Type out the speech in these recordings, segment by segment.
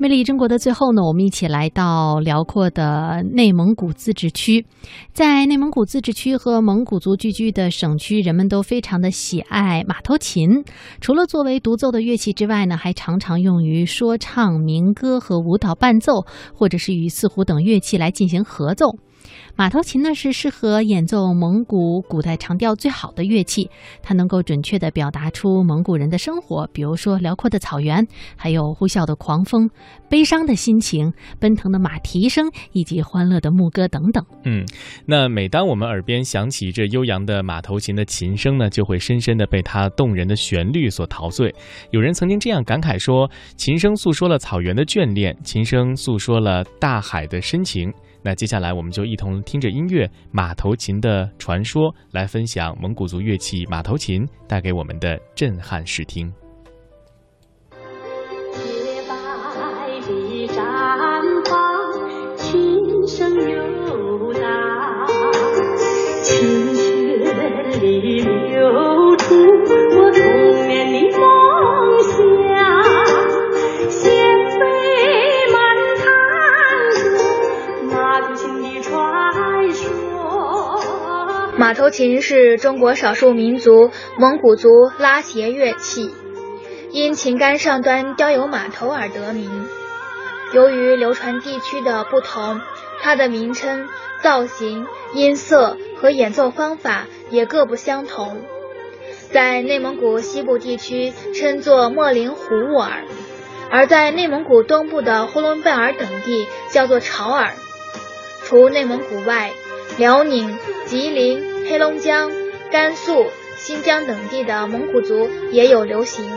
魅力中国的最后呢，我们一起来到辽阔的内蒙古自治区。在内蒙古自治区和蒙古族聚居的省区，人们都非常的喜爱马头琴。除了作为独奏的乐器之外呢，还常常用于说唱、民歌和舞蹈伴奏，或者是与四胡等乐器来进行合奏。马头琴呢是适合演奏蒙古古代长调最好的乐器，它能够准确地表达出蒙古人的生活，比如说辽阔的草原，还有呼啸的狂风、悲伤的心情、奔腾的马蹄声以及欢乐的牧歌等等。嗯，那每当我们耳边响起这悠扬的马头琴的琴声呢，就会深深地被它动人的旋律所陶醉。有人曾经这样感慨说：“琴声诉说了草原的眷恋，琴声诉说了大海的深情。”那接下来，我们就一同听着音乐《马头琴》的传说，来分享蒙古族乐器马头琴带给我们的震撼视听。马头琴是中国少数民族蒙古族拉协乐器，因琴杆上端雕有马头而得名。由于流传地区的不同，它的名称、造型、音色和演奏方法也各不相同。在内蒙古西部地区称作莫林胡尔，而在内蒙古东部的呼伦贝尔等地叫做潮尔。除内蒙古外，辽宁、吉林。黑龙江、甘肃、新疆等地的蒙古族也有流行。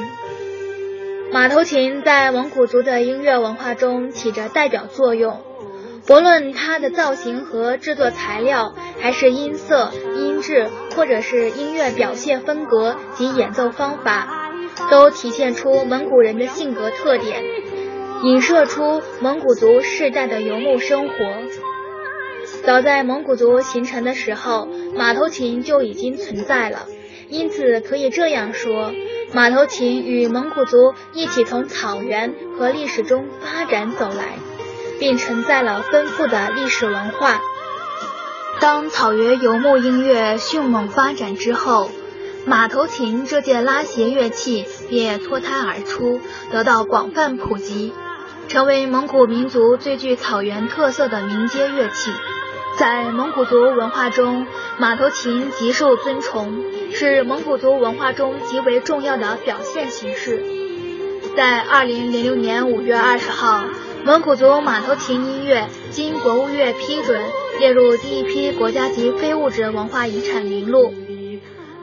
马头琴在蒙古族的音乐文化中起着代表作用，不论它的造型和制作材料，还是音色、音质，或者是音乐表现风格及演奏方法，都体现出蒙古人的性格特点，影射出蒙古族世代的游牧生活。早在蒙古族形成的时候，马头琴就已经存在了。因此，可以这样说，马头琴与蒙古族一起从草原和历史中发展走来，并承载了丰富的历史文化。当草原游牧音乐迅猛发展之后，马头琴这件拉弦乐器便脱胎而出，得到广泛普及，成为蒙古民族最具草原特色的民间乐器。在蒙古族文化中，马头琴极受尊崇，是蒙古族文化中极为重要的表现形式。在二零零六年五月二十号，蒙古族马头琴音乐经国务院批准，列入第一批国家级非物质文化遗产名录。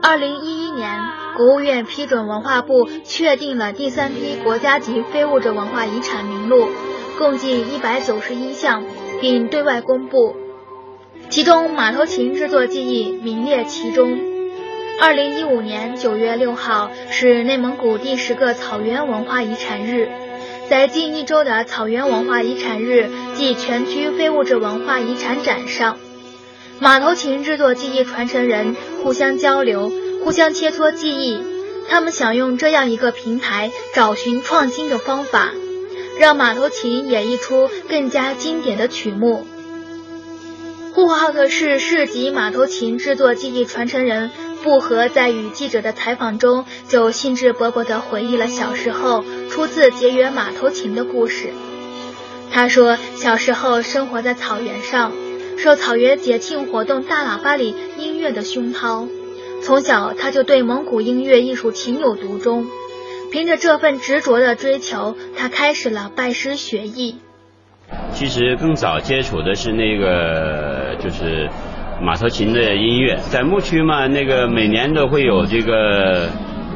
二零一一年，国务院批准文化部确定了第三批国家级非物质文化遗产名录，共计一百九十一项，并对外公布。其中，马头琴制作技艺名列其中。二零一五年九月六号是内蒙古第十个草原文化遗产日，在近一周的草原文化遗产日暨全区非物质文化遗产展上，马头琴制作技艺传承人互相交流、互相切磋技艺。他们想用这样一个平台，找寻创新的方法，让马头琴演绎出更加经典的曲目。呼和浩特市市级马头琴制作技艺传承人布和在与记者的采访中，就兴致勃勃地回忆了小时候初次结缘马头琴的故事。他说，小时候生活在草原上，受草原节庆活动大喇叭里音乐的熏陶，从小他就对蒙古音乐艺术情有独钟。凭着这份执着的追求，他开始了拜师学艺。其实更早接触的是那个，就是马头琴的音乐。在牧区嘛，那个每年都会有这个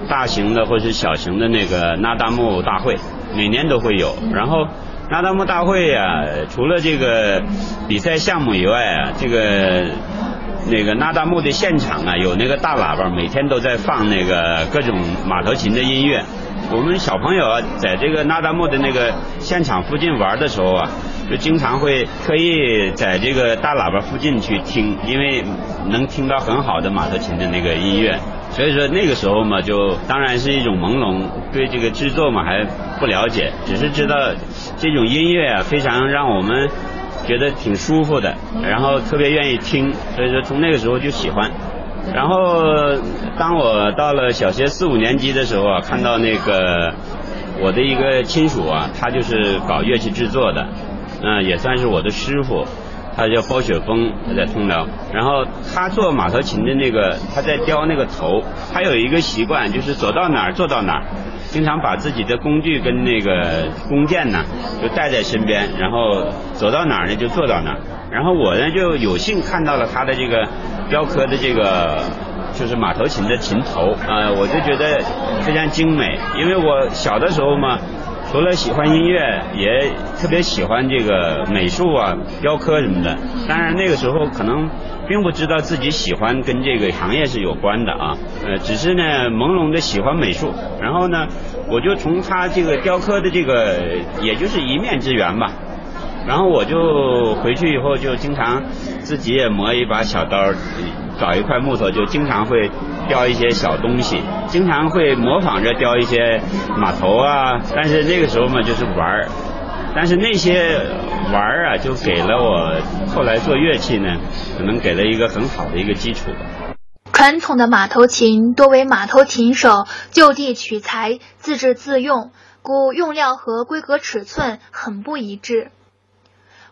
大型的或是小型的那个那达慕大会，每年都会有。然后那达慕大会呀，除了这个比赛项目以外啊，这个那个那达慕的现场啊，有那个大喇叭，每天都在放那个各种马头琴的音乐。我们小朋友啊，在这个那达慕的那个现场附近玩的时候啊，就经常会特意在这个大喇叭附近去听，因为能听到很好的马头琴的那个音乐。所以说那个时候嘛，就当然是一种朦胧，对这个制作嘛还不了解，只是知道这种音乐啊非常让我们觉得挺舒服的，然后特别愿意听，所以说从那个时候就喜欢。然后当我到了小学四五年级的时候啊，看到那个我的一个亲属啊，他就是搞乐器制作的，嗯，也算是我的师傅。他叫包雪峰，他在通辽。然后他做马头琴的那个，他在雕那个头。他有一个习惯，就是走到哪儿做到哪儿，经常把自己的工具跟那个弓箭呢，就带在身边，然后走到哪儿呢就做到哪儿。然后我呢就有幸看到了他的这个雕刻的这个，就是马头琴的琴头呃，我就觉得非常精美。因为我小的时候嘛。除了喜欢音乐，也特别喜欢这个美术啊、雕刻什么的。当然那个时候可能并不知道自己喜欢跟这个行业是有关的啊，呃，只是呢朦胧的喜欢美术。然后呢，我就从他这个雕刻的这个，也就是一面之缘吧。然后我就回去以后就经常自己也磨一把小刀，找一块木头就经常会。雕一些小东西，经常会模仿着雕一些马头啊，但是那个时候嘛就是玩儿，但是那些玩儿啊就给了我后来做乐器呢，可能给了一个很好的一个基础。传统的马头琴多为马头琴手就地取材，自制自用，故用料和规格尺寸很不一致。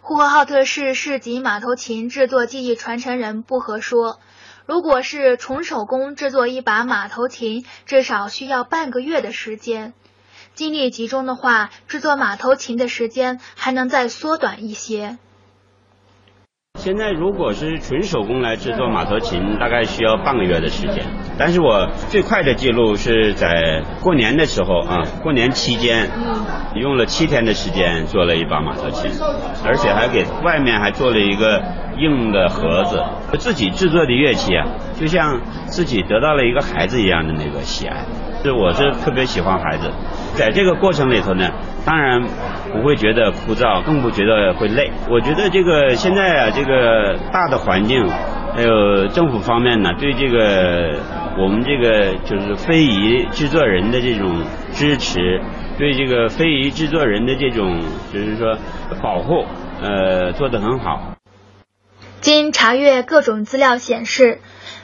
呼和浩特市市级马头琴制作技艺传承人不和说。如果是纯手工制作一把马头琴，至少需要半个月的时间。精力集中的话，制作马头琴的时间还能再缩短一些。现在如果是纯手工来制作马头琴，大概需要半个月的时间。但是我最快的记录是在过年的时候啊，过年期间，用了七天的时间做了一把马头琴，而且还给外面还做了一个硬的盒子。自己制作的乐器啊，就像自己得到了一个孩子一样的那个喜爱。是我是特别喜欢孩子，在这个过程里头呢，当然不会觉得枯燥，更不觉得会累。我觉得这个现在啊，这个大的环境，还有政府方面呢，对这个我们这个就是非遗制作人的这种支持，对这个非遗制作人的这种就是说保护，呃，做得很好。经查阅各种资料显示。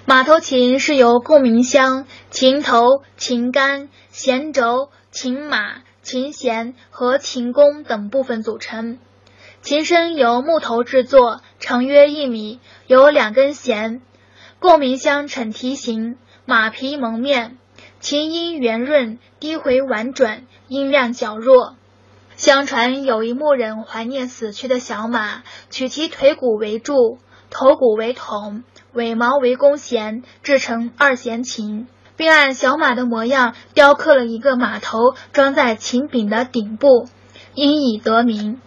马头琴是由共鸣箱、琴头、琴杆、弦轴、琴马、琴弦和琴弓等部分组成。琴身由木头制作，长约一米，有两根弦。共鸣箱呈梯形，马皮蒙面，琴音圆润，低回婉转，音量较弱。相传有一牧人怀念死去的小马，取其腿骨为柱，头骨为筒。尾毛为弓弦，制成二弦琴，并按小马的模样雕刻了一个马头，装在琴柄的顶部，因以得名。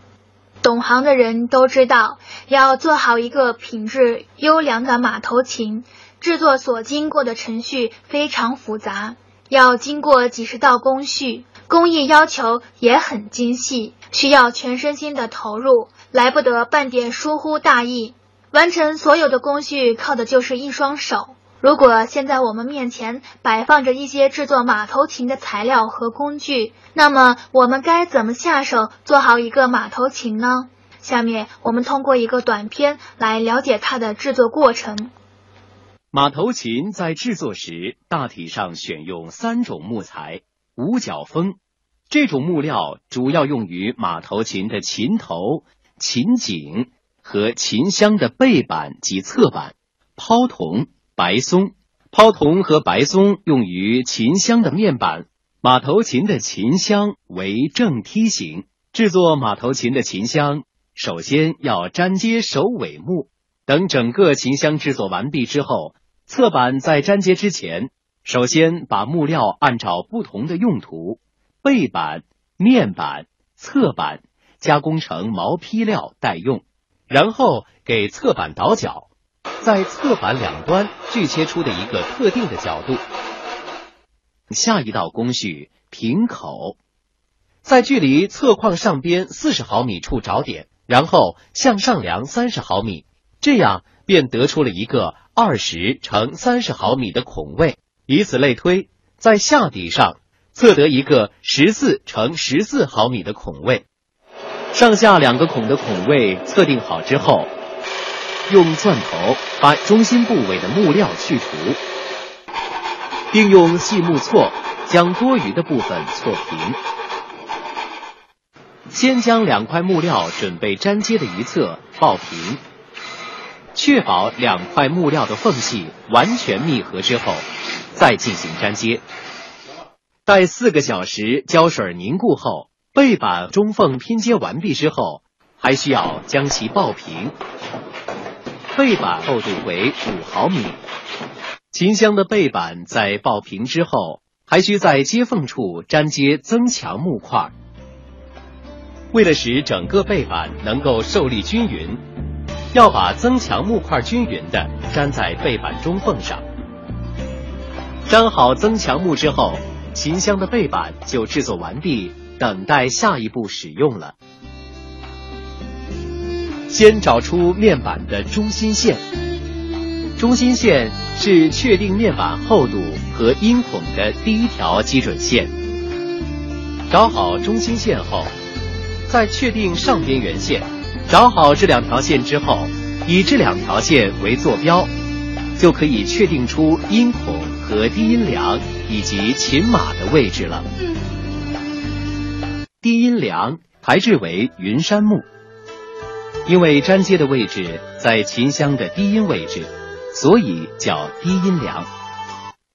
懂行的人都知道，要做好一个品质优良的马头琴，制作所经过的程序非常复杂，要经过几十道工序，工艺要求也很精细，需要全身心的投入，来不得半点疏忽大意。完成所有的工序靠的就是一双手。如果现在我们面前摆放着一些制作马头琴的材料和工具，那么我们该怎么下手做好一个马头琴呢？下面我们通过一个短片来了解它的制作过程。马头琴在制作时大体上选用三种木材：五角枫这种木料主要用于马头琴的琴头、琴颈。和琴箱的背板及侧板，抛铜、白松。抛铜和白松用于琴箱的面板。马头琴的琴箱为正梯形。制作马头琴的琴箱，首先要粘接首尾木。等整个琴箱制作完毕之后，侧板在粘接之前，首先把木料按照不同的用途——背板、面板、侧板——加工成毛坯料待用。然后给侧板倒角，在侧板两端锯切出的一个特定的角度。下一道工序平口，在距离侧框上边四十毫米处找点，然后向上量三十毫米，这样便得出了一个二十乘三十毫米的孔位。以此类推，在下底上测得一个十四乘十四毫米的孔位。上下两个孔的孔位测定好之后，用钻头把中心部位的木料去除，并用细木锉将多余的部分锉平。先将两块木料准备粘接的一侧抱平，确保两块木料的缝隙完全密合之后，再进行粘接。待四个小时胶水凝固后，背板中缝拼接完毕之后，还需要将其抱平。背板厚度为五毫米。琴箱的背板在抱平之后，还需在接缝处粘接增强木块。为了使整个背板能够受力均匀，要把增强木块均匀的粘在背板中缝上。粘好增强木之后，琴箱的背板就制作完毕，等待下一步使用了。先找出面板的中心线，中心线是确定面板厚度和音孔的第一条基准线。找好中心线后。再确定上边缘线，找好这两条线之后，以这两条线为坐标，就可以确定出音孔和低音梁以及琴码的位置了。低音梁排制为云杉木，因为粘接的位置在琴箱的低音位置，所以叫低音梁。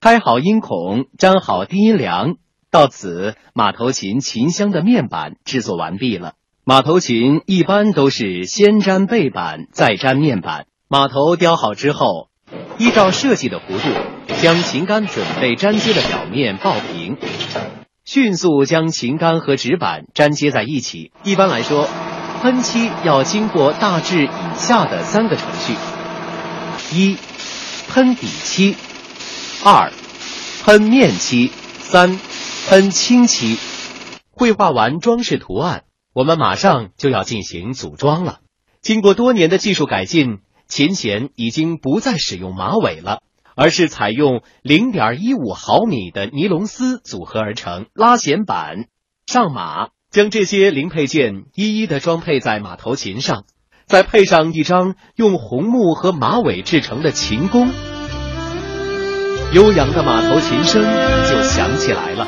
开好音孔，粘好低音梁。到此，马头琴琴箱的面板制作完毕了。马头琴一般都是先粘背板，再粘面板。马头雕好之后，依照设计的弧度，将琴杆准备粘接的表面抱平，迅速将琴杆和纸板粘接在一起。一般来说，喷漆要经过大致以下的三个程序：一、喷底漆；二、喷面漆；三。喷清漆，绘画完装饰图案，我们马上就要进行组装了。经过多年的技术改进，琴弦已经不再使用马尾了，而是采用零点一五毫米的尼龙丝组合而成。拉弦板上马，将这些零配件一一的装配在马头琴上再配上一张用红木和马尾制成的琴弓。悠扬的马头琴声就响起来了。